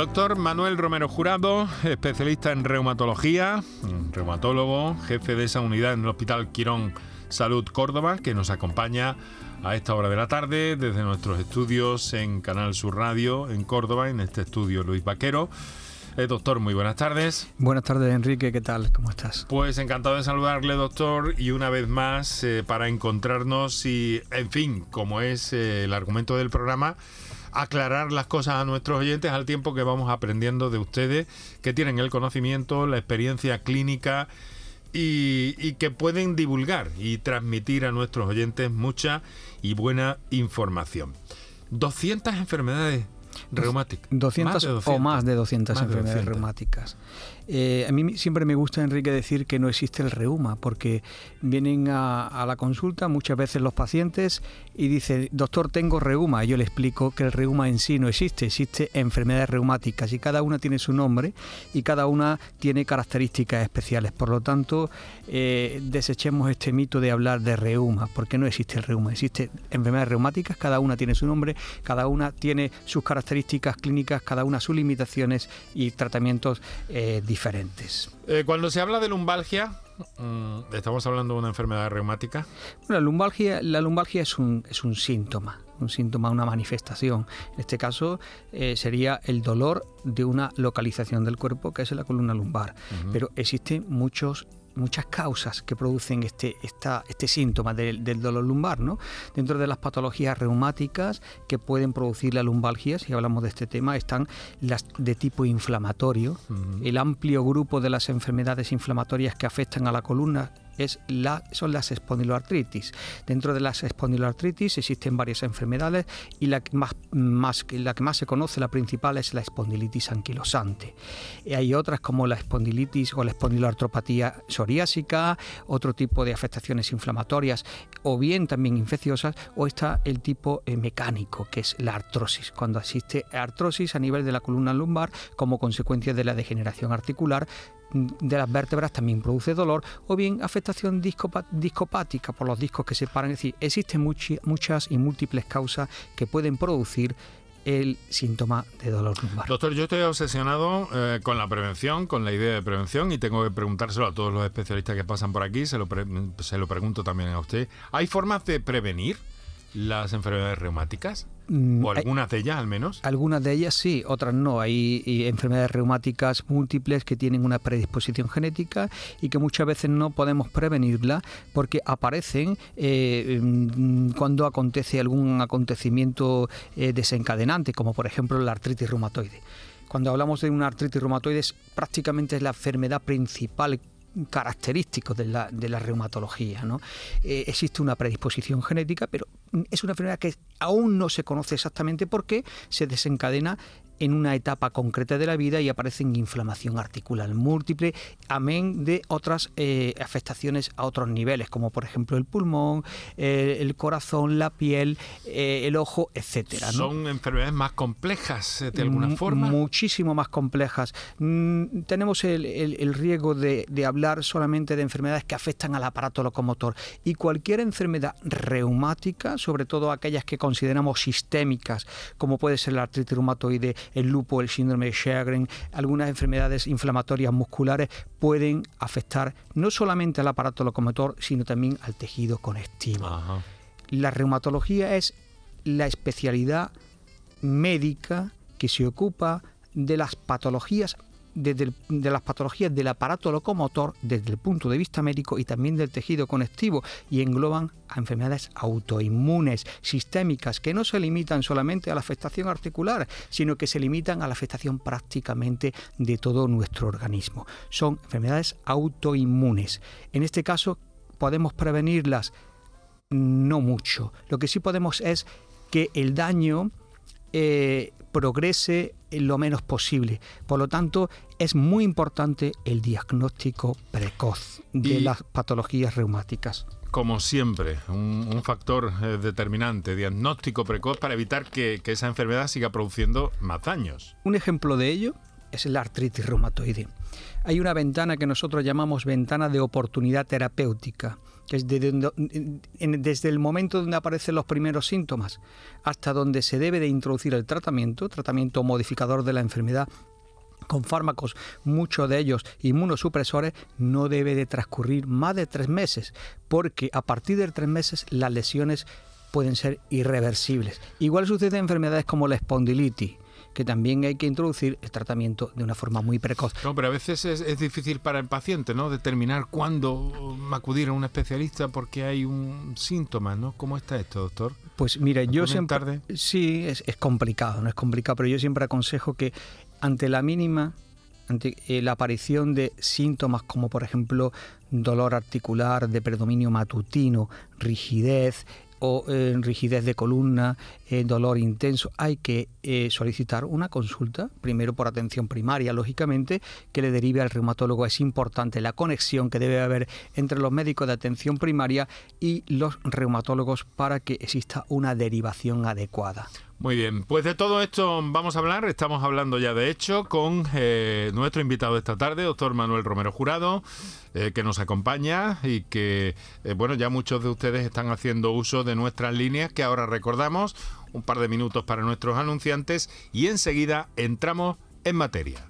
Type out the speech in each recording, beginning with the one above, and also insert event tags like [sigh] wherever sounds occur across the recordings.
Doctor Manuel Romero Jurado, especialista en reumatología, reumatólogo, jefe de esa unidad en el Hospital Quirón Salud Córdoba, que nos acompaña a esta hora de la tarde desde nuestros estudios en Canal Sur Radio en Córdoba, en este estudio Luis Vaquero. Eh, doctor, muy buenas tardes. Buenas tardes, Enrique, ¿qué tal? ¿Cómo estás? Pues encantado de saludarle, doctor, y una vez más eh, para encontrarnos y, en fin, como es eh, el argumento del programa, aclarar las cosas a nuestros oyentes al tiempo que vamos aprendiendo de ustedes, que tienen el conocimiento, la experiencia clínica y, y, que pueden divulgar y transmitir a nuestros oyentes mucha y buena información. 200 enfermedades reumáticas. 200, o más de 200 enfermedades reumáticas. Eh, a mí siempre me gusta, Enrique, decir que no existe el reuma, porque vienen a, la consulta muchas veces los pacientes y dicen, doctor, tengo reuma. yo le explico que el reuma en sí no existe, existe enfermedades reumáticas y cada una tiene su nombre y cada una tiene características especiales. Por lo tanto, eh, desechemos este mito de hablar de reuma, porque no existe el reuma, existe enfermedades reumáticas, cada una tiene su nombre, cada una tiene sus características clínicas, cada una sus limitaciones y tratamientos eh, diferentes diferentes. Eh, cuando se habla de lumbalgia, mm, ¿estamos hablando de una enfermedad reumática? Bueno, la lumbalgia, la lumbalgia es, un, es un síntoma, un síntoma, una manifestación. En este caso eh, sería el dolor de una localización del cuerpo que es la columna lumbar. Pero existen muchos muchas causas que producen este, esta, este síntoma del, dolor lumbar. ¿no? Dentro de las patologías reumáticas que pueden producir la lumbalgia, si hablamos de este tema, están las de tipo inflamatorio, el amplio grupo de las enfermedades inflamatorias que afectan a la columna es la, son las espondiloartritis. Dentro de las espondiloartritis existen varias enfermedades y la que más, la que más se conoce, la principal, es la espondilitis anquilosante. Y hay otras como la espondilitis o la espondiloartropatía psoriásica, otro tipo de afectaciones inflamatorias o bien también infecciosas, o está el tipo eh, mecánico, que es la artrosis, cuando existe artrosis a nivel de la columna lumbar como consecuencia de la degeneración articular de las vértebras también produce dolor o bien afectación discopática por los discos que se paran. Es decir, existen muchas y múltiples causas que pueden producir el síntoma de dolor lumbar. Doctor, yo estoy obsesionado eh, con la prevención, con la idea de prevención y tengo que preguntárselo a todos los especialistas que pasan por aquí, se lo, se lo pregunto también a usted. ¿Hay formas de prevenir las enfermedades reumáticas? Mm, ¿O algunas de ellas al menos? Algunas de ellas sí, otras no. Hay enfermedades reumáticas múltiples que tienen una predisposición genética y que muchas veces no podemos prevenirla porque aparecen eh, mm, cuando acontece algún acontecimiento eh, desencadenante, como por ejemplo la artritis reumatoide. Cuando hablamos de una artritis reumatoide, prácticamente es la enfermedad principal característico de la, de la reumatología. ¿no? Eh, existe una predisposición genética, pero es una enfermedad que aún no se conoce exactamente por qué se desencadena en una etapa concreta de la vida y aparece en inflamación articular múltiple, amén de otras eh, afectaciones a otros niveles, como por ejemplo el pulmón, eh, el corazón, la piel, eh, el ojo, etcétera. ¿Son enfermedades más complejas de alguna forma? Muchísimo más complejas. Mm, tenemos el, el, riesgo de, de hablar solamente de enfermedades que afectan al aparato locomotor y cualquier enfermedad reumática, sobre todo aquellas que consideramos sistémicas, como puede ser la artritis reumatoide, el lupo, el síndrome de Sjögren, algunas enfermedades inflamatorias musculares pueden afectar no solamente al aparato locomotor, sino también al tejido conectivo. La reumatología es la especialidad médica que se ocupa de las patologías de las patologías del aparato locomotor desde el punto de vista médico y también del tejido conectivo y engloban a enfermedades autoinmunes, sistémicas, que no se limitan solamente a la afectación articular, sino que se limitan a la afectación prácticamente de todo nuestro organismo. Son enfermedades autoinmunes. En este caso, podemos prevenirlas no mucho. Lo que sí podemos es que el daño eh, progrese lo menos posible. Por lo tanto, es muy importante el diagnóstico precoz de las patologías reumáticas. Como siempre, un, factor eh, determinante, diagnóstico precoz para evitar que, que esa enfermedad siga produciendo más daños. Un ejemplo de ello es la artritis reumatoide. Hay una ventana que nosotros llamamos ventana de oportunidad terapéutica desde el momento donde aparecen los primeros síntomas hasta donde se debe de introducir el tratamiento, tratamiento modificador de la enfermedad con fármacos, muchos de ellos inmunosupresores, no debe de transcurrir más de tres meses, porque a partir de tres meses las lesiones pueden ser irreversibles. Igual sucede en enfermedades como la espondilitis, que también hay que introducir el tratamiento de una forma muy precoz. No, pero a veces es, difícil para el paciente, ¿no? Determinar cuándo acudir a un especialista porque hay un síntoma, ¿no? ¿Cómo está esto, doctor? Pues mira, yo siempre... Tarde? Sí, es, es complicado, no es complicado, pero yo siempre aconsejo que ante la mínima ante eh, la aparición de síntomas como por ejemplo dolor articular de predominio matutino, rigidez, o eh, rigidez de columna, eh, dolor intenso, hay que eh, solicitar una consulta, primero por atención primaria, lógicamente, que le derive al reumatólogo. Es importante la conexión que debe haber entre los médicos de atención primaria y los reumatólogos para que exista una derivación adecuada. Muy bien, pues de todo esto vamos a hablar, estamos hablando ya de hecho con eh, nuestro invitado esta tarde, doctor Manuel Romero Jurado, eh, que nos acompaña y que, eh, bueno, ya muchos de ustedes están haciendo uso de nuestras líneas que ahora recordamos, un par de minutos para nuestros anunciantes y enseguida entramos en materia.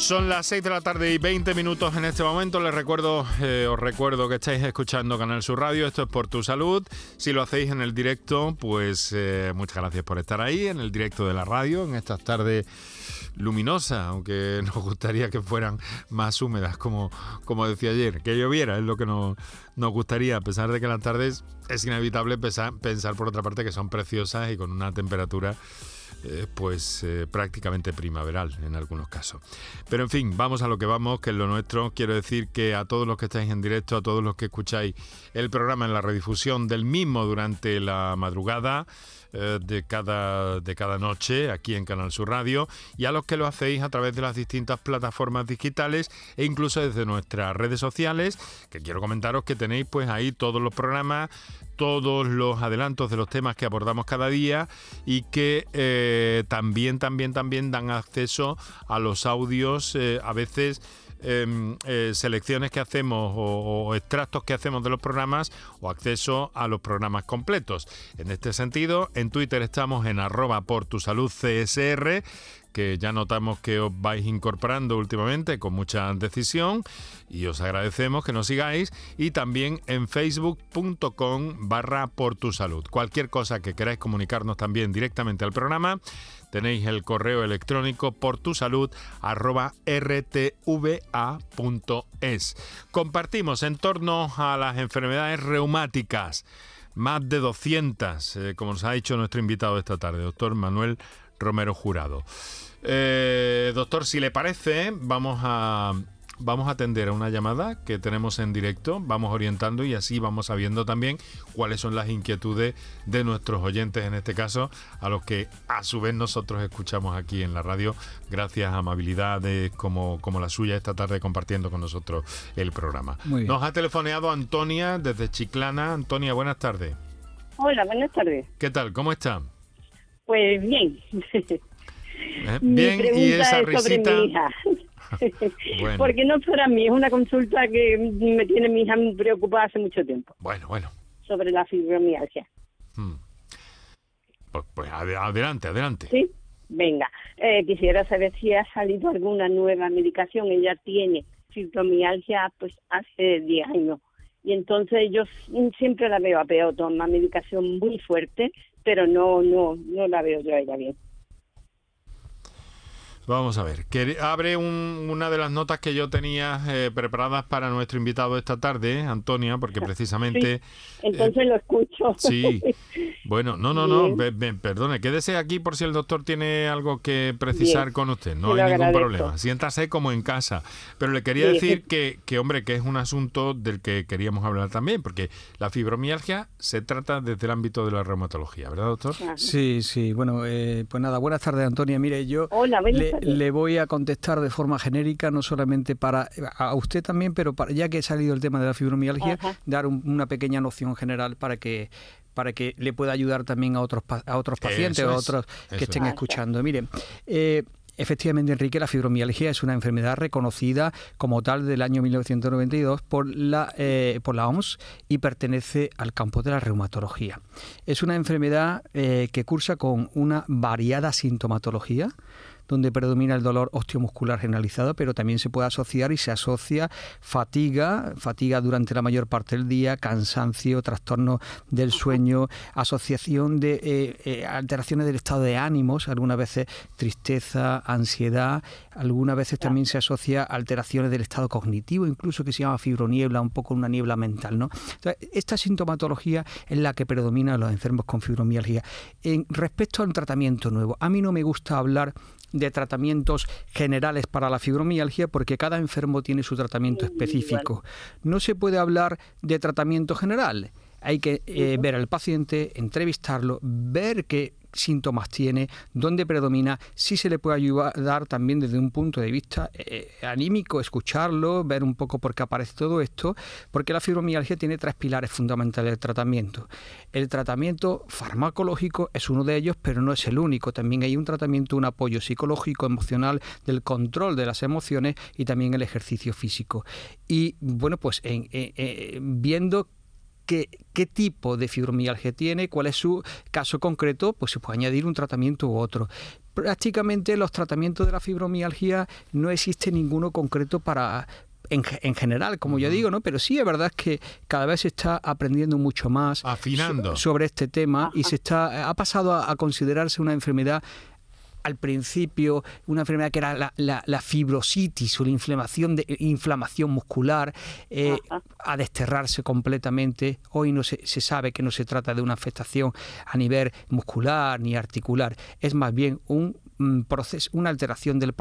Son las 6 de la tarde y 20 minutos en este momento. Les recuerdo, eh, os recuerdo que estáis escuchando Canal Sur Radio. Esto es por tu salud. Si lo hacéis en el directo, pues eh, muchas gracias por estar ahí, en el directo de la radio, en estas tardes luminosas, aunque [laughs] nos gustaría que fueran más húmedas, como, como decía ayer. Que lloviera es lo que nos, nos gustaría, a pesar de que las tardes es inevitable pensar, pensar por otra parte que son preciosas y con una temperatura eh, pues eh, prácticamente primaveral en algunos casos. Pero en fin, vamos a lo que vamos, que es lo nuestro. Quiero decir que a todos los que estáis en directo, a todos los que escucháis el programa en la redifusión del mismo durante la madrugada, eh, de, cada, de cada noche aquí en Canal Sur Radio y a los que lo hacéis a través de las distintas plataformas digitales e incluso desde nuestras redes sociales, que quiero comentaros que tenéis pues ahí todos los programas, todos los adelantos de los temas que abordamos cada día y que eh, también, también, también dan acceso a los audios eh, a veces Em, eh, selecciones que hacemos o, extractos que hacemos de los programas o acceso a los programas completos. En este sentido, en Twitter estamos en arroba por tu salud que ya notamos que os vais incorporando últimamente con mucha decisión y os agradecemos que nos sigáis y también en facebook.com barra por tu salud. Cualquier cosa que queráis comunicarnos también directamente al programa tenéis el correo electrónico por tu salud rtva.es. Compartimos en torno a las enfermedades reumáticas, más de 200, eh, como nos ha dicho nuestro invitado esta tarde, doctor Manuel Romero Jurado. Eh, doctor, si le parece, vamos a vamos a atender a una llamada que tenemos en directo, vamos orientando y así vamos sabiendo también cuáles son las inquietudes de nuestros oyentes, en este caso, a los que a su vez nosotros escuchamos aquí en la radio, gracias a amabilidades como, como la suya esta tarde compartiendo con nosotros el programa. Nos ha telefoneado Antonia desde Chiclana. Antonia, buenas tardes. Hola, buenas tardes. ¿Qué tal? ¿Cómo está? Pues bien. Eh, bien, y esa risita. [laughs] Porque no para mí, es una consulta que me tiene mi hija preocupada hace mucho tiempo. Bueno, bueno. Sobre la fibromialgia. Hmm. Pues, pues adelante, adelante. Sí, venga. Eh, quisiera saber si ha salido alguna nueva medicación. Ella tiene fibromialgia pues hace 10 años. Y entonces yo siempre la veo a peor, toma medicación muy fuerte, pero no, no, no la veo yo a ella bien. Vamos a ver, que abre una de las notas que yo tenía eh, preparadas para nuestro invitado esta tarde, Antonia, porque [laughs] precisamente... entonces lo escucho. Sí, [laughs] bueno, no, no, no, perdone, quédese aquí por si el doctor tiene algo que precisar con usted, no hay ningún problema, siéntase como en casa. Pero le quería decir que, que, hombre, que es un asunto del que queríamos hablar también, porque la fibromialgia se trata desde el ámbito de la reumatología, ¿verdad, doctor? Sí, sí, bueno, eh, pues nada, buenas tardes, Antonia. Mire, yo... Hola, le voy a contestar de forma genérica, no solamente para a usted también, pero para, ya que ha salido el tema de la fibromialgia, dar una pequeña noción general para que para que le pueda ayudar también a otros a otros pacientes o a otros que estén escuchando. Miren, eh, Efectivamente, Enrique, la fibromialgia es una enfermedad reconocida como tal del año 1992 por la, eh, por la OMS y pertenece al campo de la reumatología. Es una enfermedad eh, que cursa con una variada sintomatología donde predomina el dolor osteomuscular generalizado, pero también se puede asociar y se asocia fatiga, fatiga durante la mayor parte del día, cansancio, trastorno del sueño, asociación de eh, eh, alteraciones del estado de ánimos, algunas veces tristeza, ansiedad, algunas veces también se asocia alteraciones del estado cognitivo, incluso que se llama fibroniebla, un poco una niebla mental. ¿no? esta sintomatología es la que predomina en los enfermos con fibromialgia. En, respecto a un tratamiento nuevo, a mí no me gusta hablar de tratamientos generales para la fibromialgia porque cada enfermo tiene su tratamiento específico. No se puede hablar de tratamiento general. Hay que eh, ver al paciente, entrevistarlo, ver qué síntomas tiene, dónde predomina, si se le puede ayudar también desde un punto de vista eh, anímico, escucharlo, ver un poco por qué aparece todo esto, porque la fibromialgia tiene tres pilares fundamentales del tratamiento. El tratamiento farmacológico es uno de ellos, pero no es el único. También hay un tratamiento, un apoyo psicológico, emocional, del control de las emociones y también el ejercicio físico. Y bueno, pues en, viendo qué, tipo de fibromialgia tiene, cuál es su caso concreto, pues se puede añadir un tratamiento u otro. Prácticamente los tratamientos de la fibromialgia no existe ninguno concreto para, en, general, como yo digo, ¿no? Pero sí es verdad que cada vez se está aprendiendo mucho más Afinando. sobre este tema y se está ha pasado a, considerarse una enfermedad al principio una enfermedad que era la, fibrositis o la inflamación, de, inflamación muscular, eh, a desterrarse completamente. Hoy no se, se sabe que no se trata de una afectación a nivel muscular ni articular, es más bien un una alteración del,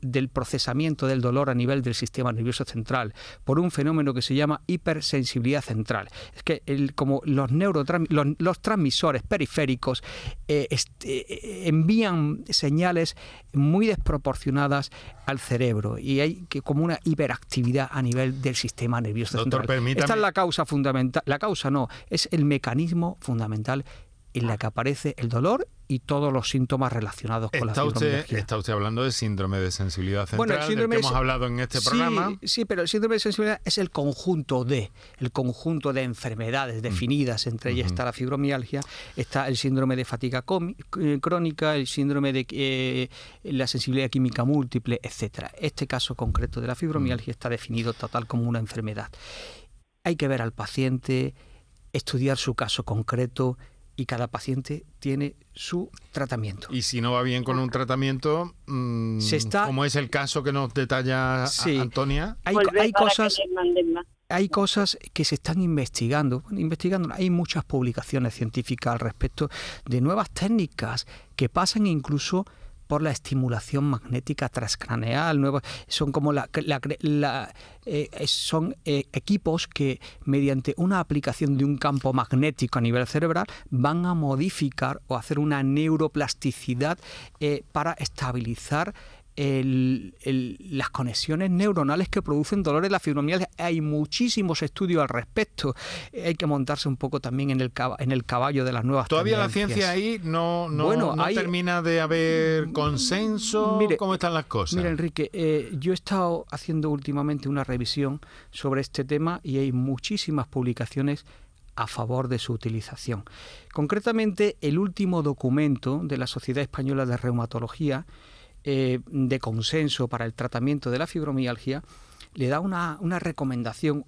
del, procesamiento del dolor a nivel del sistema nervioso central por un fenómeno que se llama hipersensibilidad central. Es que el, como los, los, transmisores periféricos eh, este, envían señales muy desproporcionadas al cerebro y hay que como una hiperactividad a nivel del sistema nervioso central. Esta es la causa fundamental, la causa no, es el mecanismo fundamental en la que aparece el dolor y todos los síntomas relacionados con la usted, Está usted hablando de síndrome de sensibilidad central, bueno, el síndrome que hemos hablado en este programa. Sí, pero el síndrome de sensibilidad es el conjunto de, el conjunto de enfermedades definidas, entre ellas está la fibromialgia, está el síndrome de fatiga eh, crónica, el síndrome de eh, la sensibilidad química múltiple, etcétera. Este caso concreto de la fibromialgia está definido total como una enfermedad. Hay que ver al paciente, estudiar su caso concreto, y cada paciente tiene su tratamiento. Y si no va bien con un tratamiento, mm, como es el caso que nos detalla Antonia, hay, hay cosas hay cosas que se están investigando, investigando, hay muchas publicaciones científicas al respecto de nuevas técnicas que pasan incluso por la estimulación magnética transcraneal. Nuevos, son como la, eh, son eh, equipos que mediante una aplicación de un campo magnético a nivel cerebral van a modificar o hacer una neuroplasticidad eh, para estabilizar las conexiones neuronales que producen dolores la fibromialgia. Hay muchísimos estudios al respecto. Hay que montarse un poco también en el, en el caballo de las nuevas Todavía la ciencia ahí no, no, termina de haber consenso. Mire, ¿Cómo están las cosas? Mira, Enrique, eh, yo he estado haciendo últimamente una revisión sobre este tema y hay muchísimas publicaciones a favor de su utilización. Concretamente, el último documento de la Sociedad Española de Reumatología eh, de consenso para el tratamiento de la fibromialgia le da una, una recomendación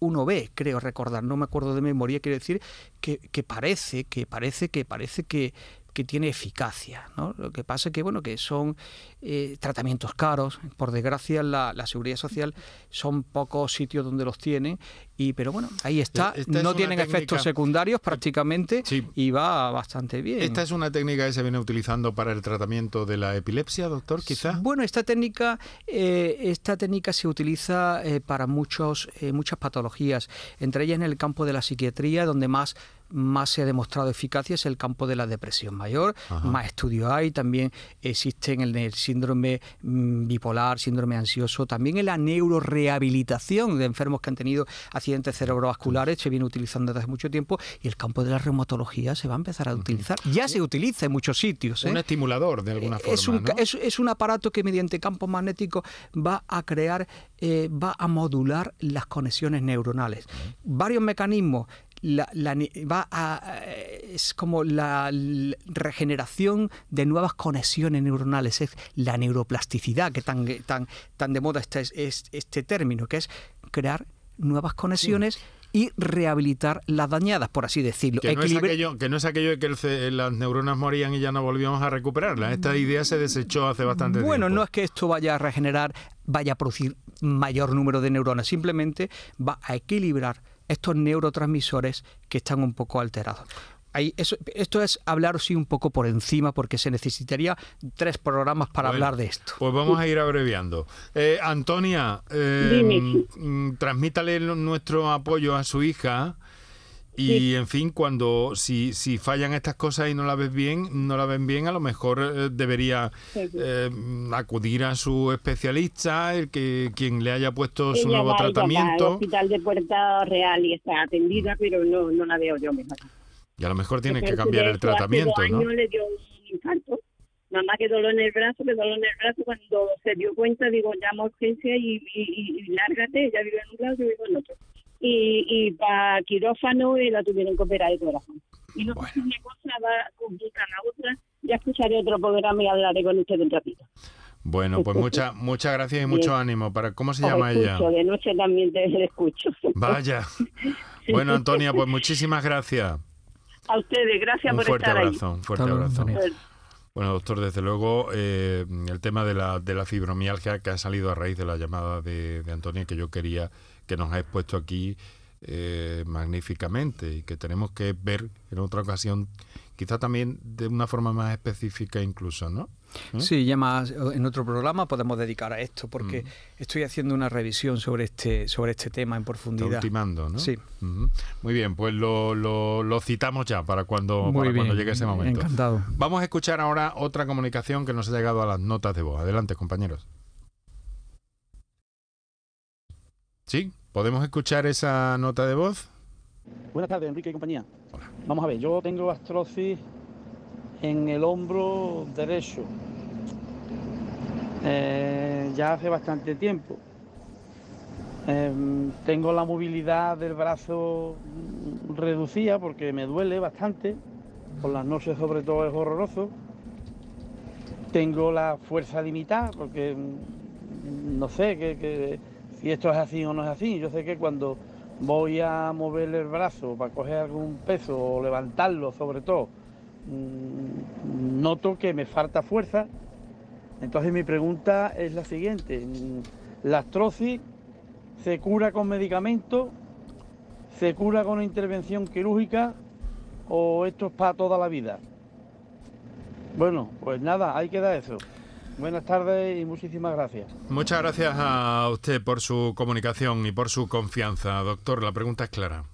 1B, creo recordar, no me acuerdo de memoria, quiere decir que, que parece, que parece, que parece que, que tiene eficacia. ¿no? Lo que pasa es que, bueno, que son eh, tratamientos caros. Por desgracia, la, la, seguridad social son pocos sitios donde los tienen. Y, pero bueno, ahí está. no tienen efectos secundarios prácticamente y va bastante bien. ¿Esta es una técnica que se viene utilizando para el tratamiento de la epilepsia, doctor, quizás? Bueno, esta técnica, eh, esta técnica se utiliza eh, para muchos, muchas patologías, entre ellas en el campo de la psiquiatría, donde más más se ha demostrado eficacia es el campo de la depresión mayor, más estudios hay, también existen en el síndrome mm, bipolar, síndrome ansioso, también en la neurorehabilitación de enfermos que han tenido accidentes cerebrovasculares, se viene utilizando desde hace mucho tiempo y el campo de la reumatología se va a empezar a utilizar. Ya se utiliza en muchos sitios. Un ¿eh? estimulador de alguna forma. Es un, es, un aparato que mediante campos magnéticos va a crear, eh, va a modular las conexiones neuronales. Varios mecanismos la, va a, es como la, regeneración de nuevas conexiones neuronales, es la neuroplasticidad, que tan, tan, tan de moda está es, este término, que es crear nuevas conexiones. y rehabilitar las dañadas, por así decirlo. Que no, es aquello, que no es aquello de que las neuronas morían y ya no volvíamos a recuperarlas. Esta idea se desechó hace bastante tiempo. Bueno, no es que esto vaya a regenerar, vaya a producir mayor número de neuronas, simplemente va a equilibrar estos neurotransmisores que están un poco alterados. esto es hablar sí un poco por encima porque se necesitaría tres programas para hablar de esto. Pues vamos a ir abreviando. Eh, Antonia, eh, mm, transmítale nuestro apoyo a su hija y en fin, cuando si, si fallan estas cosas y no la ves bien, no la ven bien, a lo mejor eh, debería eh, acudir a su especialista, el que quien le haya puesto su nuevo tratamiento. al hospital de Puerta Real y está atendida, mm. pero no, no la veo yo mejor. Y a lo mejor tiene que cambiar el tratamiento, hace ¿no? le dio un infarto. Mamá que dolor en el brazo, que dolor en el brazo. Cuando se dio cuenta, digo, llama a urgencia y, y, y, lárgate. Ella vive en un lado, yo vivo en otro y, y para quirófano y la tuvieron que operar de corazón. Y no sé si una cosa va con la otra. Ya escucharé otro programa y hablaré con usted un ratito. Bueno, pues muchas muchas gracias y mucho ánimo. Para ¿Cómo se llama ella? De noche también te [laughs] escucho. Vaya. Bueno, Antonia, pues muchísimas gracias. A ustedes, gracias un por fuerte estar abrazo, Un fuerte abrazo. Bueno, doctor, desde luego eh, el tema de la, de la fibromialgia que ha salido a raíz de la llamada de, de Antonia que yo quería que nos ha expuesto aquí eh, magníficamente y que tenemos que ver en otra ocasión, quizá también de una forma más específica incluso, ¿no? ¿Eh? Sí, ya más en otro programa podemos dedicar a esto porque estoy haciendo una revisión sobre este sobre este tema en profundidad. Está ultimando, ¿no? Sí. Muy bien, pues lo, lo, citamos ya para cuando, para cuando llegue ese momento. Encantado. Vamos a escuchar ahora otra comunicación que nos ha llegado a las notas de voz. Adelante, compañeros. Sí, ¿podemos escuchar esa nota de voz? Buenas tardes, Enrique y compañía. Vamos a ver, yo tengo astrosis en el hombro derecho. Eh, ya hace bastante tiempo. Em, tengo la movilidad del brazo reducida porque me duele bastante. Por las noches sobre todo es horroroso. Tengo la fuerza limitada porque mm, no sé, que si esto es así o no es así. Yo sé que cuando voy a mover el brazo para coger algún peso o levantarlo sobre todo, mm, noto que me falta fuerza. Entonces mi pregunta es la siguiente. ¿La astrosis se cura con medicamentos? ¿Se cura con intervención quirúrgica? ¿O esto es para toda la vida? Bueno, pues nada, ahí queda eso. Buenas tardes y muchísimas gracias. Muchas gracias a usted por su comunicación y por su confianza. Doctor, la pregunta es clara.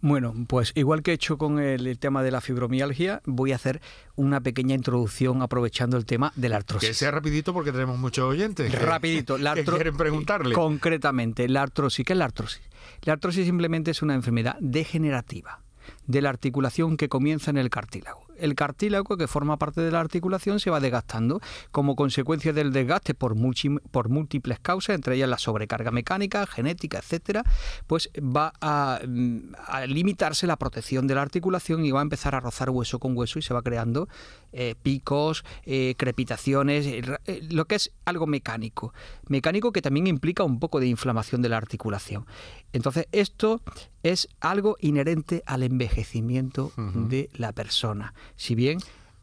Bueno, pues igual que he hecho con el, tema de la fibromialgia, voy a hacer una pequeña introducción aprovechando el tema de la artrosis. Que sea rapidito porque tenemos muchos oyentes. rapidito. La [laughs] que quieren preguntarle. Concretamente, la artrosis. ¿Qué es la artrosis? La artrosis simplemente es una enfermedad degenerativa de la articulación que comienza en el cartílago el cartílago que forma parte de la articulación se va desgastando como consecuencia del desgaste por, múltiples causas, entre ellas la sobrecarga mecánica, genética, etcétera, pues va a, mm, limitarse la protección de la articulación y va a empezar a rozar hueso con hueso y se va creando eh, picos, eh, crepitaciones, eh, lo que es algo mecánico. Mecánico que también implica un poco de inflamación de la articulación. Entonces, esto es algo inherente al envejecimiento de la persona. Si bien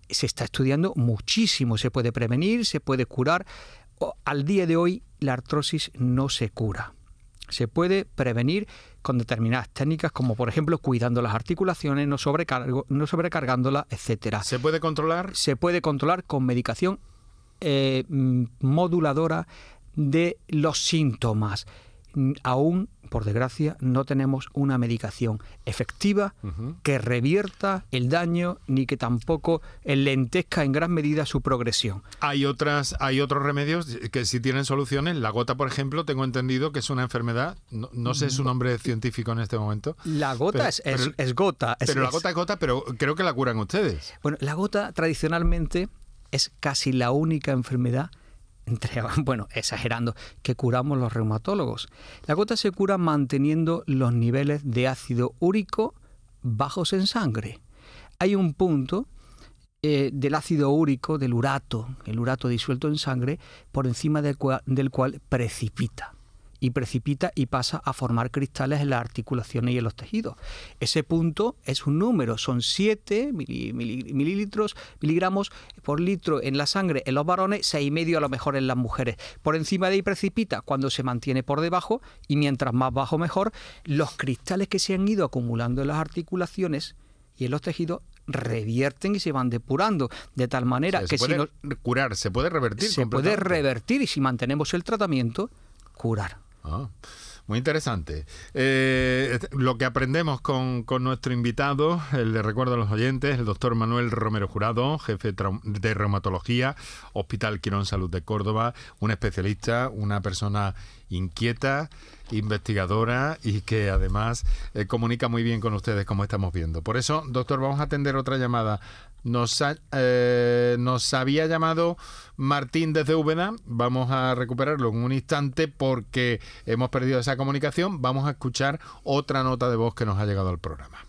se está estudiando muchísimo, se puede prevenir, se puede curar, al día de hoy la artrosis no se cura. Se puede prevenir con determinadas técnicas, como por ejemplo cuidando las articulaciones, no, sobrecargo, no sobrecargándolas, etcétera. ¿Se puede controlar? Se puede controlar con medicación eh, moduladora de los síntomas. Aún por desgracia, no tenemos una medicación efectiva que revierta el daño ni que tampoco lentezca en gran medida su progresión. Hay otras, hay otros remedios que sí tienen soluciones. La gota, por ejemplo, tengo entendido que es una enfermedad. No, sé su nombre científico en este momento. La gota es, gota. pero la gota es gota, pero creo que la curan ustedes. Bueno, la gota tradicionalmente es casi la única enfermedad [laughs] bueno, exagerando, que curamos los reumatólogos. La gota se cura manteniendo los niveles de ácido úrico bajos en sangre. Hay un punto eh, del ácido úrico, del urato, el urato disuelto en sangre, por encima del cual precipita y precipita y pasa a formar cristales en las articulaciones y en los tejidos. Ese punto es un número, son 7 mililitros, miligramos por litro en la sangre en los varones, y medio a lo mejor en las mujeres. Por encima de ahí precipita cuando se mantiene por debajo y mientras más bajo mejor, los cristales que se han ido acumulando en las articulaciones y en los tejidos revierten y se van depurando de tal manera que si no curar se puede revertir se puede revertir y si mantenemos el tratamiento curar Ah, muy interesante. Eh, lo que aprendemos con, nuestro invitado, el le recuerdo a los oyentes, el doctor Manuel Romero Jurado, jefe de reumatología, Hospital Quirón Salud de Córdoba, un especialista, una persona inquieta, investigadora y que además eh, comunica muy bien con ustedes, como estamos viendo. Por eso, doctor, vamos a atender otra llamada nos, eh, nos había llamado Martín desde Úbeda. Vamos a recuperarlo en un instante porque hemos perdido esa comunicación. Vamos a escuchar otra nota de voz que nos ha llegado al programa.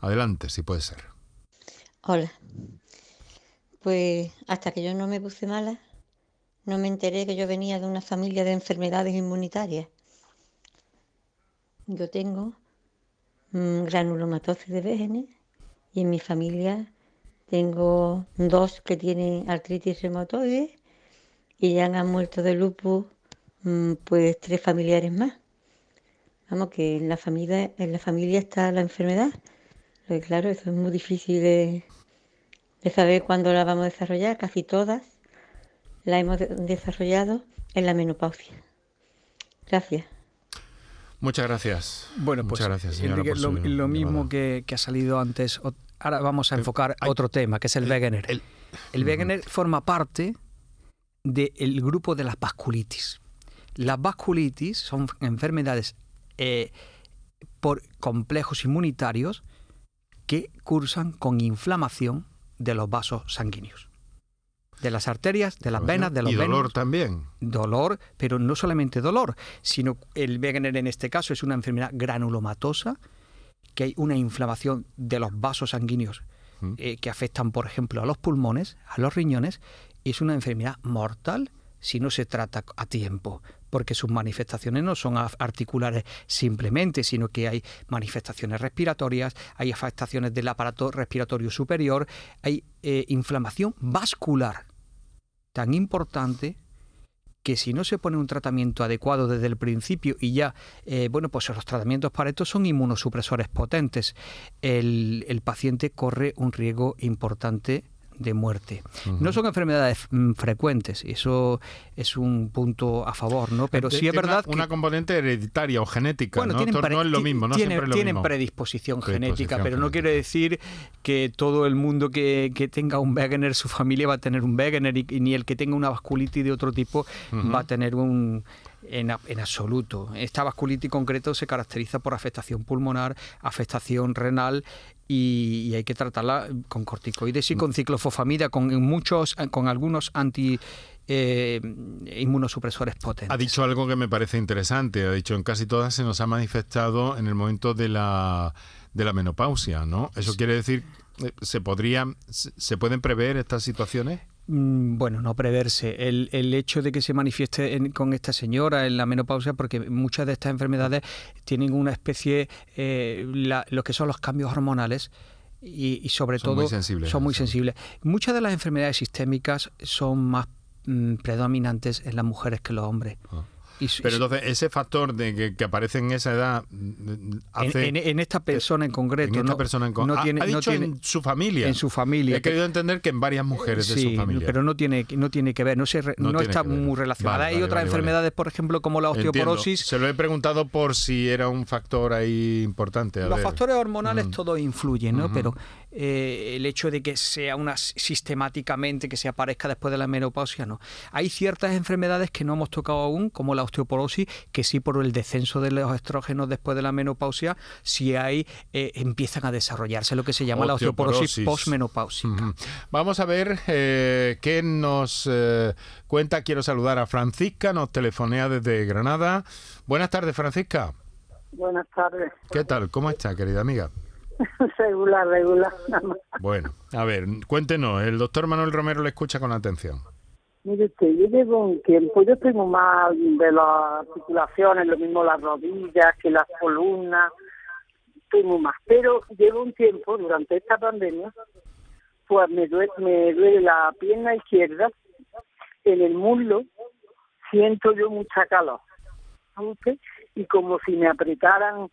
Adelante, si puede ser. Hola. Pues hasta que yo no me puse mala, no me enteré que yo venía de una familia de enfermedades inmunitarias. Yo tengo granulomatosis de Wegener y en mi familia tengo dos que tienen artritis reumatoide y ya han muerto de lupus mm, pues tres familiares más. Vamos, que en la familia, en la familia está la enfermedad. Pero claro, eso es muy difícil de, saber cuándo la vamos a desarrollar. Casi todas la hemos desarrollado en la menopausia. Gracias. Muchas gracias. Bueno, pues Muchas gracias, lo, mismo que, que, ha salido antes, ahora vamos a enfocar otro tema, que es el, Wegener. El, Wegener forma parte del grupo de las vasculitis. Las vasculitis son enfermedades eh, por complejos inmunitarios que cursan con inflamación de los vasos sanguíneos. De las arterias, de las venas, de los Y dolor también. Dolor, pero no solamente dolor, sino el Wegener en este caso es una enfermedad granulomatosa que hay una inflamación de los vasos sanguíneos mm. eh, que afectan, por ejemplo, a los pulmones, a los riñones, y es una enfermedad mortal si no se trata a tiempo, porque sus manifestaciones no son articulares simplemente, sino que hay manifestaciones respiratorias, hay afectaciones del aparato respiratorio superior, hay eh, inflamación vascular tan importante que si no se pone un tratamiento adecuado desde el principio y ya, eh, bueno, pues los tratamientos para esto son inmunosupresores potentes, el, paciente corre un riesgo importante de muerte. No son enfermedades mm, frecuentes, eso es un punto a favor, ¿no? Pero sí es verdad una, una componente hereditaria o genética, bueno, ¿no? Tienen, no es lo mismo, no tienen, siempre es lo tienen mismo. predisposición genética, pero no quiere decir que todo el mundo que, que tenga un Wegener, su familia va a tener un Wegener y, y ni el que tenga una vasculitis de otro tipo va a tener un en, en absoluto. Esta vasculitis concreto se caracteriza por afectación pulmonar, afectación renal y, y hay que tratarla con corticoides y con ciclofosfamida, con muchos, con algunos anti eh, inmunosupresores potentes. Ha dicho algo que me parece interesante. Ha dicho en casi todas se nos ha manifestado en el momento de la, de la menopausia, ¿no? Eso quiere decir, eh, ¿se podría, se pueden prever estas situaciones? Mm, Bueno, no preverse. El, el hecho de que se manifieste en- con esta señora en la menopausia, porque muchas de estas enfermedades tienen una especie, eh, la- lo que son los cambios hormonales. Y, y sobre Son todo muy sensibles son muy sensibles. Muchas de las enfermedades sistémicas son más mm, predominantes en las mujeres que en los hombres. Y Pero entonces, ese factor de que, que aparece en esa edad mm, en, hace... en- en esta persona en concreto, en esta no, persona en con- no ha- tiene, ha no dicho tiene- en su familia. en su familia. He querido entender que en varias mujeres de Sí, su familia. pero no tiene, no tiene que ver, no, se No está muy relacionada. Vale, Hay vale, otras vale, enfermedades, por ejemplo, como la Entiendo. osteoporosis. Se lo he preguntado por si era un factor ahí importante. a Los ver. factores hormonales Mm. todos influyen, ¿no? Pero eh, el hecho de que sea una sistemáticamente que se aparezca después de la menopausia, no. Hay ciertas enfermedades que no hemos tocado aún, como la osteoporosis, que sí por el descenso de los estrógenos después de la menopausia, sí hay eh, empiezan a desarrollarse lo que se llama la osteoporosis postmenopáusica. Vamos a ver eh, qué nos eh, cuenta. Quiero saludar a Francisca, nos telefonea desde Granada. Buenas tardes, Francisca. Buenas tardes. ¿Qué tal? ¿Cómo está, querida amiga? [laughs] regular, regular. más. Bueno, a ver, cuéntenos. El doctor Manuel Romero le escucha con atención. Mire usted, yo llevo un tiempo, yo estoy muy mal de las articulaciones, lo mismo las rodillas que las columnas, estoy muy mal. Pero llevo un tiempo, durante esta pandemia, pues me duele, me duele la pierna izquierda, en el muslo, siento yo mucha calor, ¿sabe usted? Y como si me apretaran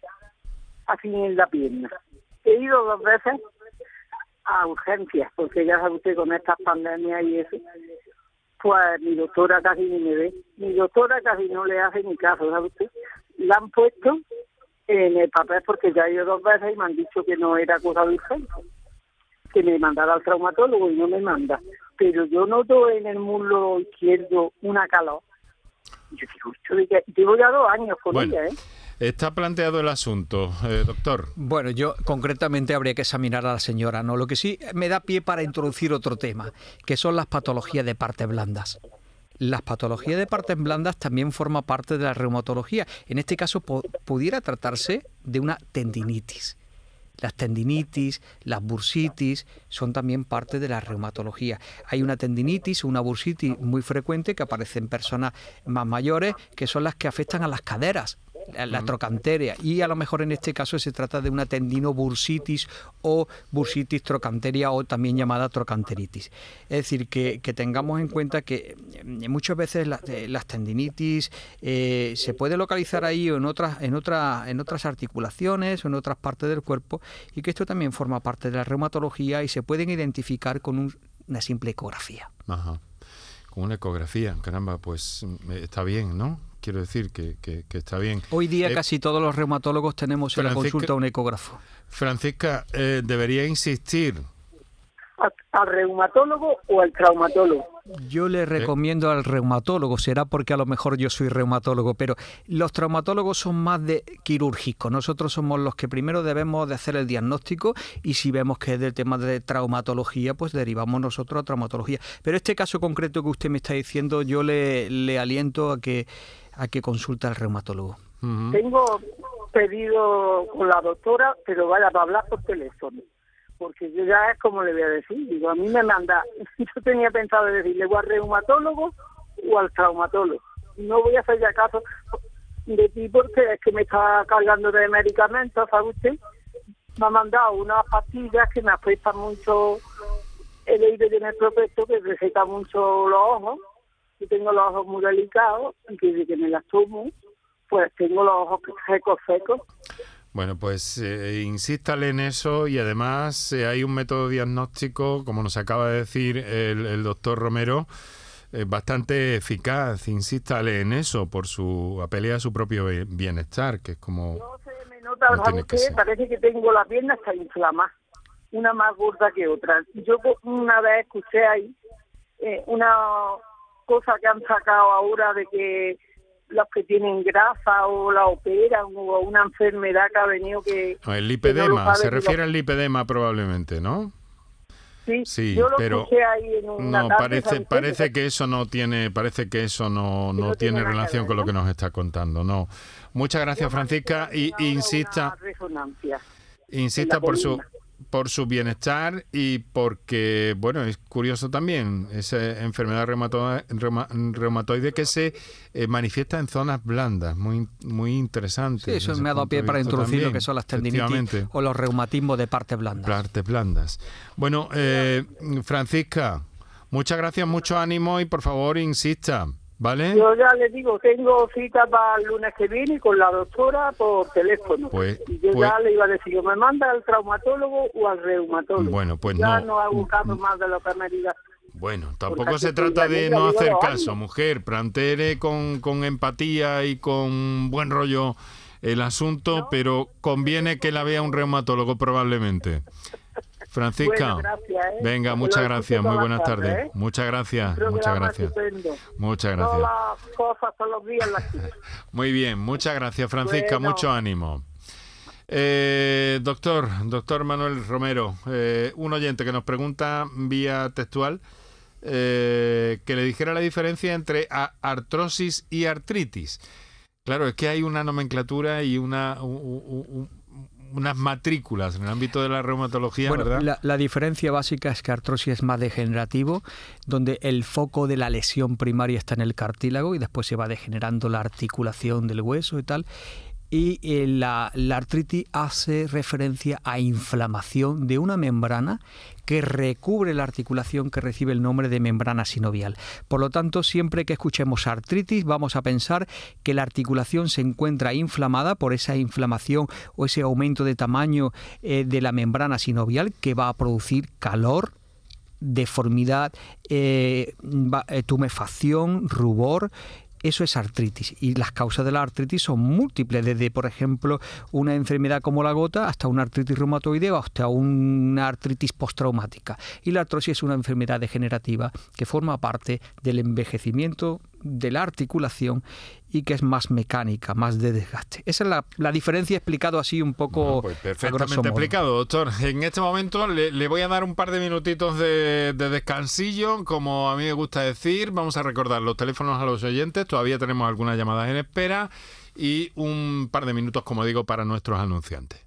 así en la pierna. He ido dos veces a urgencias, porque ya sabe usted con estas pandemias y eso, pues mi doctora casi ni me ve. Mi doctora casi no le hace ni caso, ¿sabe usted? La han puesto en el papel porque ya he ido dos veces y me han dicho que no era cosa de urgencia, que me mandara al traumatólogo y no me manda. Pero yo noto en el muslo izquierdo una calor. Yo digo, ¿esto de qué? llevo ya dos años con Bueno, ella, ¿eh? Está planteado el asunto, eh, doctor. Bueno, yo concretamente habría que examinar a la señora, ¿no? Lo que sí me da pie para introducir otro tema, que son las patologías de partes blandas. Las patologías de partes blandas también forman parte de la reumatología. En este caso pudiera tratarse de una tendinitis. Las tendinitis, las bursitis son también parte de la reumatología. Hay una tendinitis, una bursitis muy frecuente que aparece en personas más mayores, que son las que afectan a las caderas, la, la trocanteria. Y a lo mejor en este caso se trata de una tendinobursitis o bursitis trocanteria o también llamada trocanteritis. Es decir, que, que tengamos en cuenta que eh, muchas veces la- eh, las tendinitis eh, se puede localizar ahí o en otras, en, otras, en otras articulaciones o en otras partes del cuerpo y que esto también forma parte de la reumatología y se pueden identificar con un- una simple ecografía. Ajá. Con una ecografía, caramba, pues mm, está bien, ¿no? Quiero decir que, que- que está bien. Hoy día Eh, casi todos los reumatólogos tenemos en la consulta un ecógrafo. Francisca, eh, debería insistir. ¿Al, al reumatólogo o al traumatólogo? Yo le recomiendo al reumatólogo, será porque a lo mejor yo soy reumatólogo, pero los traumatólogos son más de quirúrgico. Nosotros somos los que primero debemos de hacer el diagnóstico y si vemos que es del tema de traumatología, pues derivamos nosotros a traumatología. Pero este caso concreto que usted me está diciendo, yo le, le aliento a que a que consulte al reumatólogo. Tengo pedido con la doctora, pero vaya para hablar por teléfono. Porque yo ya es como le voy a decir. Digo, a mí me manda. [laughs] Yo tenía pensado decirle o al reumatólogo o al traumatólogo. No voy a hacer ya caso de ti porque es que me está cargando de medicamentos, ¿sabe usted? Me ha mandado unas pastillas que me afectan mucho. He leído en el prospecto que receta mucho los ojos. Yo tengo los ojos muy delicados y que desde que me las tomo, pues tengo los ojos secos, secos. Bueno, pues eh, insístale en eso y además eh, hay un método diagnóstico, como nos acaba de decir el, el doctor Romero, eh, bastante eficaz. Insístale en eso por su apelea a su propio bienestar, que es como... No se me nota, No ¿sabe tiene que. Parece que tengo la pierna hasta inflamada, una más gorda que otra. Yo co- una vez escuché ahí eh, una cosa que han sacado ahora de que tienen grasa o la operan o una enfermedad que ha venido que... No, el no lipedema, se refiere al lipedema probablemente, ¿no? Sí, Sí, yo lo pero ahí en una no parece parece que eso no tiene parece que eso no, no tiene relación ver, con lo que nos está contando, no. Muchas gracias, Francisca, y insista insista por su. Por su bienestar y porque bueno es curioso también esa enfermedad reumatoide, reuma- reumatoide que se eh, manifiesta en zonas blandas muy muy interesante Sí, eso me ha dado pie para introducir lo que son las tendinitis o los reumatismos de partes blandas. Partes blandas. Bueno, eh, Francisca, muchas gracias, mucho ánimo y por favor insista, ¿vale? Yo ya le digo, tengo cita para el lunes que viene con la doctora por teléfono. Pues- y yo pues- ya le iba a decir, o me manda al traumatólogo o al reumatólogo. Bueno, pues ya no. no hago caso más de lo que me diga. Bueno, tampoco se trata de no hacer caso, mujer. Plantere con, con empatía y con buen rollo el asunto, pero conviene que la vea un reumatólogo probablemente. Francisca, Bueno, gracias, ¿eh? venga, Lo muchas gracias, muy buenas tardes. ¿eh? Muchas gracias, muchas gracias. Muchas Todas gracias. las cosas todos los días las [laughs] escucho. Muy bien, muchas gracias, Francisca, Bueno. mucho ánimo. Eh, doctor, doctor Manuel Romero, eh, un oyente que nos pregunta vía textual eh, que le dijera la diferencia entre artrosis y artritis. Claro, es que hay una nomenclatura y una, unas matrículas en el ámbito de la reumatología, Bueno, ¿verdad? la, la diferencia básica es que artrosis es más degenerativo, donde el foco de la lesión primaria está en el cartílago y después se va degenerando la articulación del hueso y tal. Y eh, la, la artritis hace referencia a inflamación de una membrana que recubre la articulación que recibe el nombre de membrana sinovial. Por lo tanto, siempre que escuchemos artritis, vamos a pensar que la articulación se encuentra inflamada por esa inflamación o ese aumento de tamaño eh, de la membrana sinovial que va a producir calor, deformidad, eh, eh, tumefacción, rubor. Eso es artritis y las causas de la artritis son múltiples, desde por ejemplo una enfermedad como la gota hasta una artritis reumatoide o hasta una artritis postraumática. Y la artrosis es una enfermedad degenerativa que forma parte del envejecimiento de la articulación y que es más mecánica, más de desgaste. Esa es la, la diferencia explicado así un poco Pues perfectamente explicado, doctor. [laughs] En este momento le, le voy a dar un par de minutitos de, de descansillo, como a mí me gusta decir. Vamos a recordar los teléfonos a los oyentes. Todavía tenemos algunas llamadas en espera y un par de minutos, como digo, para nuestros anunciantes.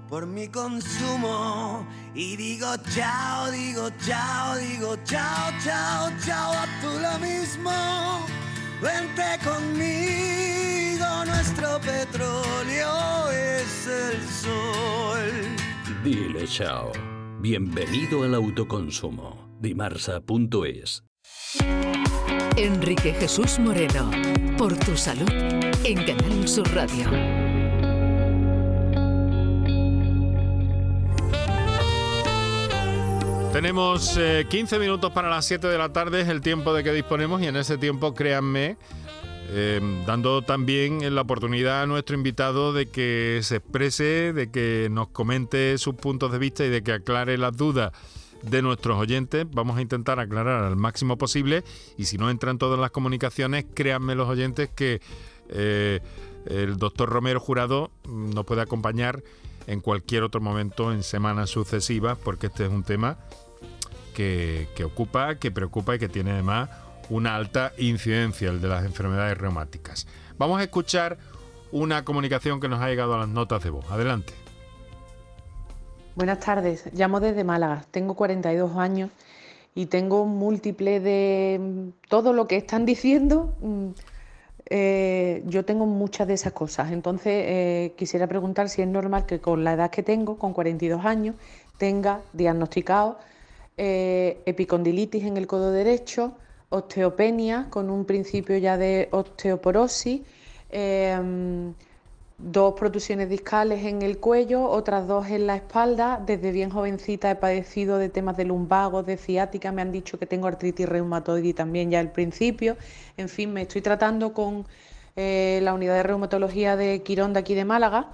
por mi consumo y digo chao, digo chao, digo chao, chao, chao, a tú lo mismo. Vente conmigo, nuestro petróleo es el sol. Dile chao. Bienvenido al autoconsumo. Dimarsa.es. Enrique Jesús Moreno. Por tu salud. En Canal Sur Radio. Tenemos eh, 15 minutos para las 7 de la tarde, es el tiempo de que disponemos y en ese tiempo, créanme, eh, dando también la oportunidad a nuestro invitado de que se exprese, de que nos comente sus puntos de vista y de que aclare las dudas de nuestros oyentes. Vamos a intentar aclarar al máximo posible y si no entran todas las comunicaciones, créanme los oyentes que eh, el doctor Romero Jurado nos puede acompañar en cualquier otro momento en semanas sucesivas, porque este es un tema que, ocupa, que preocupa y que tiene además una alta incidencia, el de las enfermedades reumáticas. Vamos a escuchar una comunicación que nos ha llegado a las notas de voz. Adelante. Buenas tardes, llamo desde Málaga, tengo 42 años y tengo múltiple de mm, todo lo que están diciendo. Eh, yo tengo muchas de esas cosas, entonces eh, quisiera preguntar si es normal que con la edad que tengo, con 42 años, tenga diagnosticado eh, epicondilitis en el codo derecho, osteopenia con un principio ya de osteoporosis, dos protusiones discales en el cuello, otras dos en la espalda. Desde bien jovencita he padecido de temas de lumbago, de ciática, me han dicho que tengo artritis reumatoide también ya al principio. En fin, me estoy tratando con eh, la unidad de reumatología de Quirón de aquí de Málaga,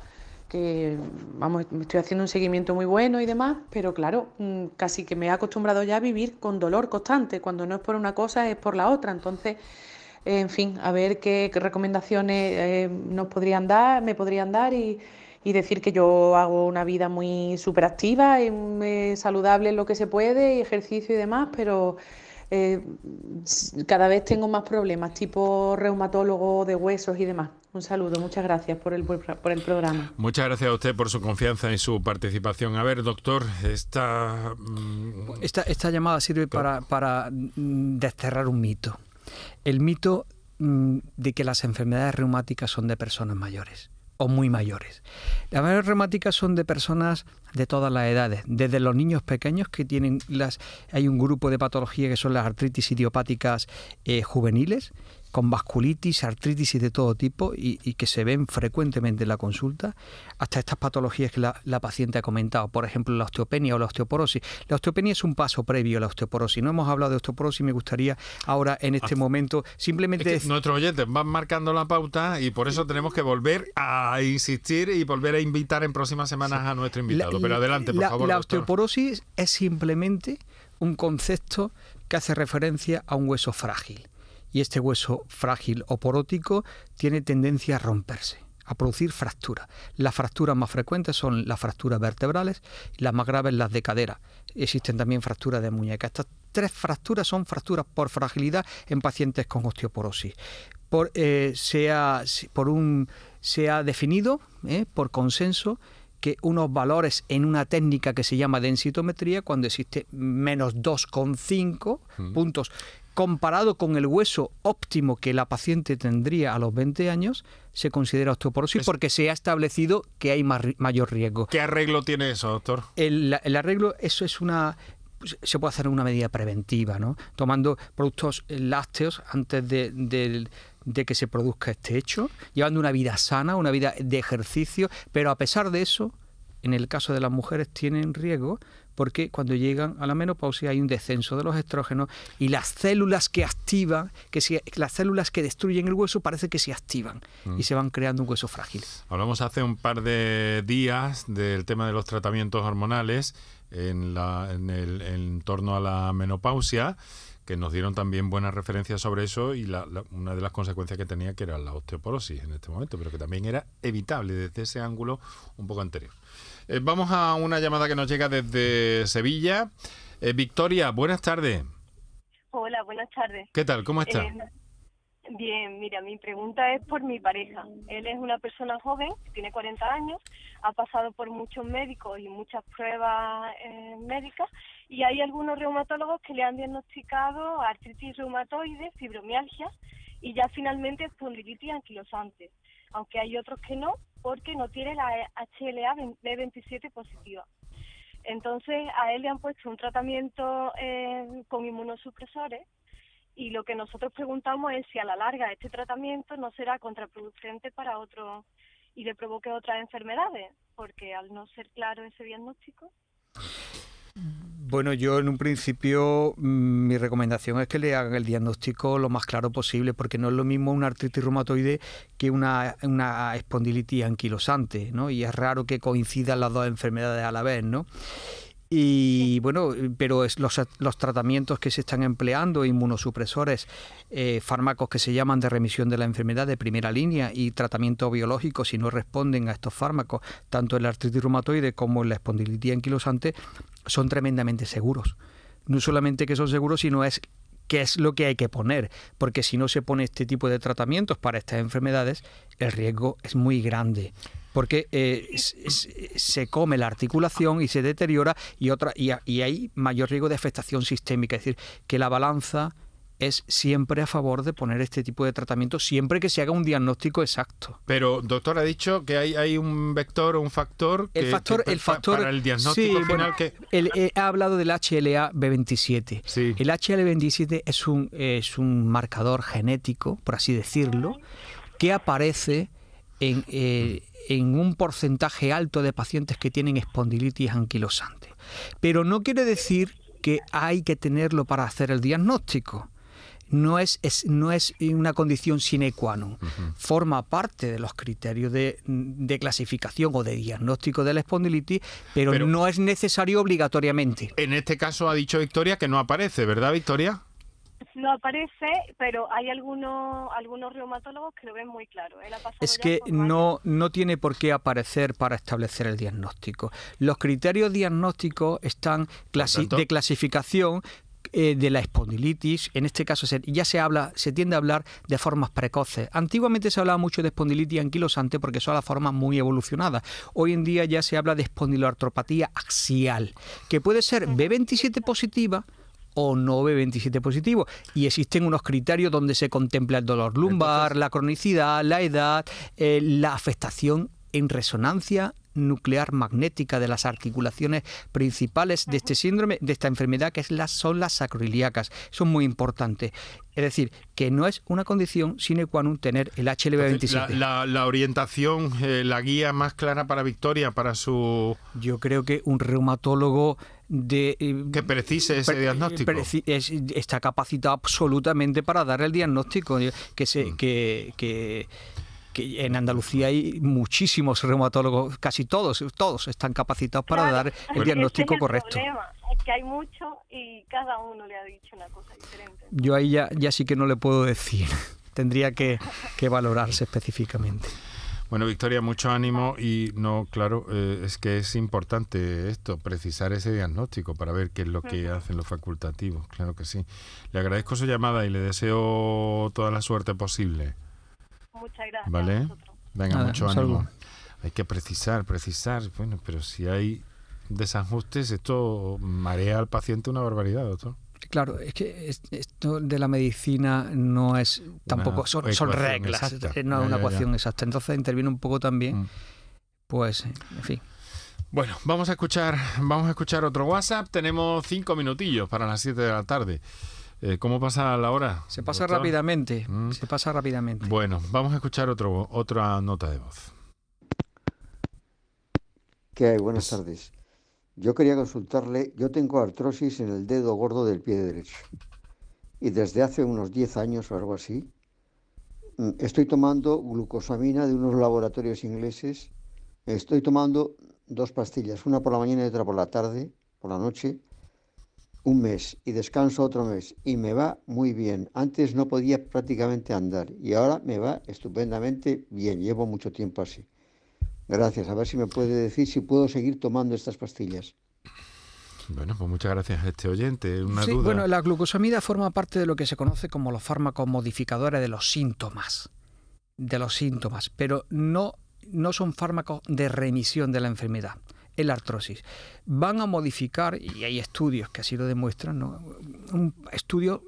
que vamos, me estoy haciendo un seguimiento muy bueno y demás, pero claro, mm, casi que me he acostumbrado ya a vivir con dolor constante, cuando no es por una cosa es por la otra. Entonces, en fin, a ver qué, recomendaciones eh, nos podrían dar, me podrían dar y, y decir que yo hago una vida muy superactiva y muy saludable en lo que se puede, y ejercicio y demás, pero eh, cada vez tengo más problemas, tipo reumatólogo de huesos y demás. Un saludo, muchas gracias por el, por el programa. Muchas gracias a usted por su confianza y su participación. A ver, doctor, esta... mm, Esta, esta llamada sirve para, para desterrar un mito. El mito mm, de que las enfermedades reumáticas son de personas mayores o muy mayores. Las enfermedades reumáticas son de personas de todas las edades, desde los niños pequeños que tienen las... Hay un grupo de patologías que son las artritis idiopáticas eh, juveniles, con vasculitis, artritis y de todo tipo y, y que se ven frecuentemente en la consulta, hasta estas patologías que la, la paciente ha comentado, por ejemplo la osteopenia o la osteoporosis. La osteopenia es un paso previo a la osteoporosis. No hemos hablado de osteoporosis, me gustaría ahora en este momento simplemente... Es que nuestros oyentes van marcando la pauta y por eso tenemos que volver a insistir y volver a invitar en próximas semanas a nuestro invitado. La- Pero adelante, por la, favor. La doctor. osteoporosis es simplemente un concepto que hace referencia a un hueso frágil. Y este hueso frágil o porótico tiene tendencia a romperse, a producir fracturas. Las fracturas más frecuentes son las fracturas vertebrales y las más graves las de cadera. Existen también fracturas de muñeca. Estas tres fracturas son fracturas por fragilidad en pacientes con osteoporosis. Por, eh, se, ha, por un, se ha definido eh, por consenso que unos valores en una técnica que se llama densitometría, cuando existe menos 2,5 Mm. puntos, comparado con el hueso óptimo que la paciente tendría a los 20 años, se considera osteoporosis porque se ha establecido que hay mayor riesgo. ¿Qué arreglo tiene eso, doctor? El, el arreglo, eso es una pues, se puede hacer una medida preventiva, ¿no? Tomando productos lácteos antes de, de que se produzca este hecho, llevando una vida sana, una vida de ejercicio, pero a pesar de eso, en el caso de las mujeres tienen riesgo porque cuando llegan a la menopausia hay un descenso de los estrógenos y las células que activan, que se- las células que destruyen el hueso parece que se activan Mm. y se van creando un hueso frágil. Hablamos hace un par de días del tema de los tratamientos hormonales en, la, en, el, en torno a la menopausia, que nos dieron también buenas referencias sobre eso y la- la- una de las consecuencias que tenía que era la osteoporosis en este momento, pero que también era evitable desde ese ángulo un poco anterior. Eh, vamos a una llamada que nos llega desde Sevilla. Eh, Victoria, buenas tardes. Hola, buenas tardes. ¿Qué tal? ¿Cómo está? Eh, bien, mira, mi pregunta es por mi pareja. Él es una persona joven, tiene 40 años, ha pasado por muchos médicos y muchas pruebas eh, médicas y hay algunos reumatólogos que le han diagnosticado artritis reumatoide, fibromialgia y ya finalmente espondilitis anquilosante, aunque hay otros que no porque no tiene la HLA B27 positiva. Entonces a él le han puesto un tratamiento eh, con inmunosupresores y lo que nosotros preguntamos es si a la larga este tratamiento no será contraproducente para otro y le provoque otras enfermedades, porque al no ser claro ese diagnóstico, Bueno, yo en un principio mm, mi recomendación es que le hagan el diagnóstico lo más claro posible, porque no es lo mismo una artritis reumatoide que una, una espondilitis anquilosante, ¿no? Y es raro que coincidan las dos enfermedades a la vez, ¿no? Y bueno, pero es los, los tratamientos que se están empleando, inmunosupresores, eh, fármacos que se llaman de remisión de la enfermedad de primera línea y tratamiento biológico si no responden a estos fármacos, tanto en la artritis reumatoide como en la espondilitis anquilosante, son tremendamente seguros. No solamente que son seguros, sino es qué es lo que hay que poner, porque si no se pone este tipo de tratamientos para estas enfermedades, el riesgo es muy grande porque eh, se come la articulación y se deteriora y, otra, y, hay mayor riesgo de afectación sistémica. Es decir, que la balanza es siempre a favor de poner este tipo de tratamiento, siempre que se haga un diagnóstico exacto. Pero, doctor, ha dicho que hay, hay un vector o un factor, el factor, el factor para el diagnóstico final que... Eh, ha hablado del HLA-B27. El HLA-B27 es un, es un marcador genético, por así decirlo, que aparece en, eh, en un porcentaje alto de pacientes que tienen espondilitis anquilosante. Pero no quiere decir que hay que tenerlo para hacer el diagnóstico. No es, no es una condición sine qua non. Forma parte de los criterios de, clasificación o de diagnóstico de la espondilitis, pero, pero no es necesario obligatoriamente. En este caso ha dicho Victoria que no aparece, ¿verdad, Victoria? No aparece, pero hay algunos algunos reumatólogos que lo ven muy claro. es que no, no tiene por qué aparecer para establecer el diagnóstico. Los criterios diagnósticos están de clasificación eh, de la espondilitis, en este caso ya se habla, se tiende a hablar de formas precoces. Antiguamente se hablaba mucho de espondilitis anquilosante porque son las formas muy evolucionadas. Hoy en día ya se habla de espondiloartropatía axial, que puede ser B27 positiva o no B27 positivo. Y existen unos criterios donde se contempla el dolor lumbar, la cronicidad, la edad, eh, la afectación en resonancia nuclear magnética de las articulaciones principales de este síndrome, de esta enfermedad, que es las, son las sacroiliacas. Eso es muy importante. Es decir, que no es una condición sine qua non tener el HLV27. La, la, orientación, eh, la guía más clara para Victoria, para su... Yo creo que un reumatólogo de... Eh, que precise ese diagnóstico. está capacitado absolutamente para dar el diagnóstico. Que, se, mm. que, que que en Andalucía hay muchísimos reumatólogos, casi todos, todos están capacitados para dar el diagnóstico es correcto. es que hay muchos y cada uno le ha dicho una cosa diferente. Yo ahí ya, ya sí que no le puedo decir, [laughs] tendría que, valorarse específicamente. Bueno, Victoria, mucho ánimo y no, claro, eh, es que es importante esto, precisar ese diagnóstico para ver qué es lo que hacen los facultativos, claro que sí. Le agradezco su llamada y le deseo toda la suerte posible. Muchas gracias. ¿Vale? Venga, mucho ánimo. Hay que precisar, precisar. Bueno, pero si hay desajustes, esto marea al paciente una barbaridad, doctor. Claro, es que esto de la medicina no es tampoco, son, reglas, no es una ecuación exacta. Entonces interviene un poco también, mm. pues, en fin. Bueno, vamos a escuchar, vamos a escuchar otro WhatsApp. Tenemos cinco minutillos para las siete de la tarde. Eh, ¿Cómo pasa la hora? Se pasa rápidamente, mm. se pasa rápidamente. Bueno, vamos a escuchar otro, otra nota de voz. ¿Qué hay? Buenas tardes. Yo quería consultarle, yo tengo artrosis en el dedo gordo del pie derecho y desde hace unos 10 años o algo así mm, estoy tomando glucosamina de unos laboratorios ingleses. Estoy tomando dos pastillas, una por la mañana y otra por la tarde, por la noche, un mes y descanso otro mes y me va muy bien. Antes no podía prácticamente andar y ahora me va estupendamente bien. Llevo mucho tiempo así. Gracias. A ver si me puede decir si puedo seguir tomando estas pastillas. Bueno, pues muchas gracias a este oyente. Una sí, Bueno, la glucosamida forma parte de lo que se conoce como los fármacos modificadores de los síntomas. De los síntomas, pero no, no son fármacos de remisión de la enfermedad el artrosis. Van a modificar, y hay estudios que así lo demuestran, un estudio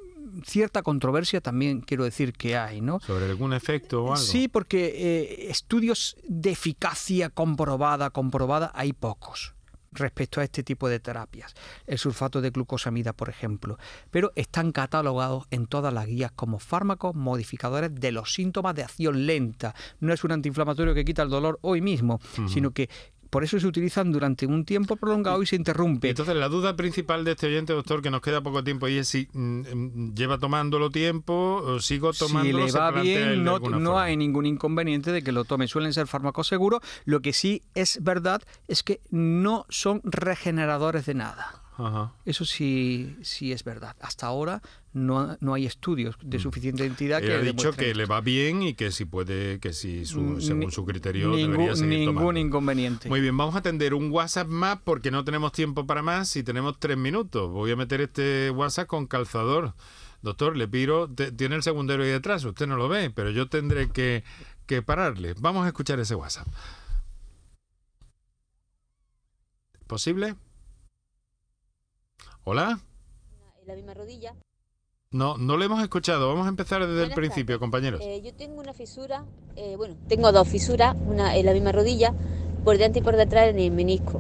cierta controversia también quiero decir que hay, ¿no? ¿Sobre algún efecto o algo? Sí, porque eh, estudios de eficacia comprobada, comprobada, hay pocos respecto a este tipo de terapias. El sulfato de glucosamida, por ejemplo. Pero están catalogados en todas las guías como fármacos modificadores de los síntomas de acción lenta. No es un antiinflamatorio que quita el dolor hoy mismo, sino que por eso se utilizan durante un tiempo prolongado y se interrumpe. Entonces, la duda principal de este oyente, doctor, que nos queda poco tiempo, y es si mm, mm, lleva tomándolo tiempo, o sigo tomándolo. Si le va bien, no, no hay ningún inconveniente de que lo tome. Suelen ser fármacos seguros. Lo que sí es verdad es que no son regeneradores de nada. Ajá. Eso sí, sí es verdad. Hasta ahora no, no hay estudios de suficiente entidad que ha dicho que esto. le va bien y que si puede, que si su- según su criterio debería seguir ningún tomando. inconveniente. Muy bien, vamos a atender un WhatsApp más porque no tenemos tiempo para más y tenemos tres minutos. Voy a meter este WhatsApp con calzador. Doctor, le pido, te- tiene el segundero ahí detrás, usted no lo ve, pero yo tendré que, que pararle. Vamos a escuchar ese WhatsApp. ¿Posible? ¿Hola? en la misma rodilla. No, no le hemos escuchado. Vamos a empezar desde el principio, compañeros. Eh, yo tengo una fisura, eh, bueno, tengo dos fisuras, una en la misma rodilla, por delante y por detrás en el menisco.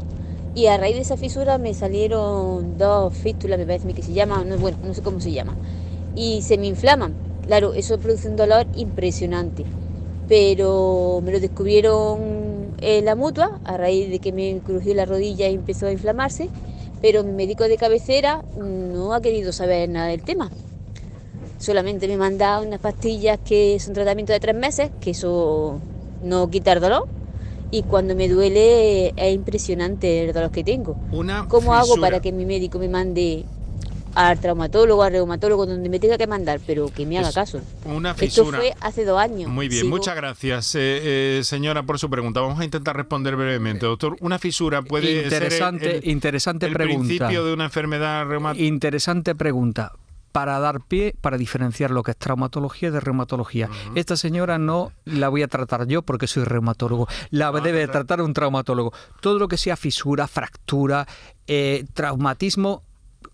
Y a raíz de esa fisura me salieron dos fístulas, me parece que se llama, no, bueno, no sé cómo se llama. Y se me inflaman. Claro, eso produce un dolor impresionante. Pero me lo descubrieron en la mutua, a raíz de que me crujió la rodilla y empezó a inflamarse. Pero mi médico de cabecera no ha querido saber nada del tema. Solamente me manda unas pastillas que son tratamiento de tres meses, que eso no quita el dolor. Y cuando me duele es impresionante el dolor que tengo. Una ¿Cómo hago para que mi médico me mande al traumatólogo, al reumatólogo, donde me tenga que mandar, pero que me haga Es caso? Una Esto fisura. fue hace dos años. Muy bien, Sigo- muchas gracias, eh, eh, señora, por su pregunta. Vamos a intentar responder brevemente, doctor. ¿Una fisura puede Interesante, ser el, el- interesante el pregunta. principio de una enfermedad reumática? Interesante pregunta. Para dar pie, para diferenciar lo que es traumatología de reumatología. Esta señora no la voy a tratar yo porque soy reumatólogo. La debe tratar un traumatólogo. Todo lo que sea fisura, fractura, eh, traumatismo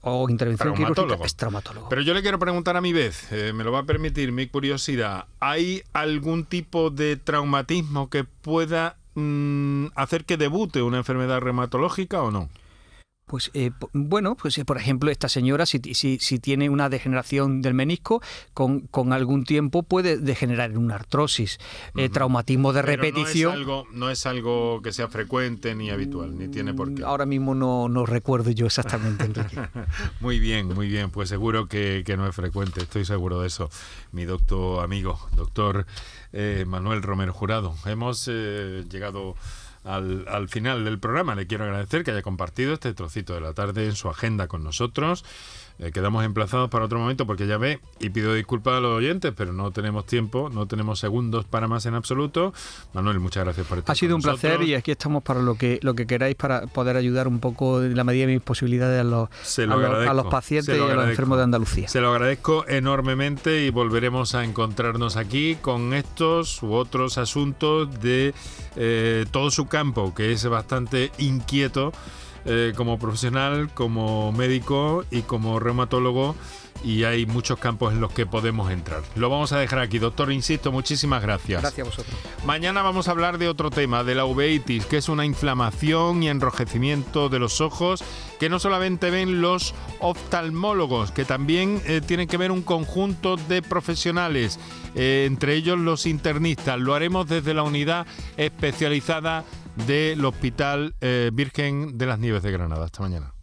o intervención quirúrgica es traumatólogo. Pero yo le quiero preguntar a mi vez, eh, me lo va a permitir mi curiosidad. ¿Hay algún tipo de traumatismo que pueda mm, hacer que debute una enfermedad reumatológica o no? Pues eh, bueno, pues eh, por ejemplo, esta señora, si, si, si tiene una degeneración del menisco, con, con algún tiempo puede degenerar en una artrosis, eh, traumatismo de Pero repetición. No es, algo, no es algo que sea frecuente ni habitual, ni tiene por qué. Ahora mismo no, no recuerdo yo exactamente, Enrique. [laughs] Muy bien, muy bien. Pues seguro que, que no es frecuente, estoy seguro de eso. Mi doctor amigo, doctor eh, Manuel Romero Jurado. Hemos llegado al, al final del programa. Le quiero agradecer que haya compartido este trocito de la tarde en su agenda con nosotros. Eh, quedamos emplazados para otro momento porque ya ve, y pido disculpas a los oyentes, pero no tenemos tiempo, no tenemos segundos para más en absoluto. Manuel, muchas gracias por estar Ha sido con un placer y aquí estamos para lo que lo que queráis para poder ayudar un poco en la medida de mis posibilidades a los, lo a los, a agradezco, los pacientes y a los enfermos de Andalucía. Se lo agradezco enormemente y volveremos a encontrarnos aquí con estos u otros asuntos de eh, todo su campo, que es bastante inquieto eh, como profesional, como médico y como reumatólogo. Y hay muchos campos en los que podemos entrar. Lo vamos a dejar aquí. Doctor, insisto, muchísimas gracias. Gracias a vosotros. Mañana vamos a hablar de otro tema, de la uveitis, que es una inflamación y enrojecimiento de los ojos que no solamente ven los oftalmólogos, que también eh, tienen que ver un conjunto de profesionales, eh, entre ellos los internistas. Lo haremos desde la unidad especializada del Hospital eh, Virgen de las Nieves de Granada. Hasta mañana.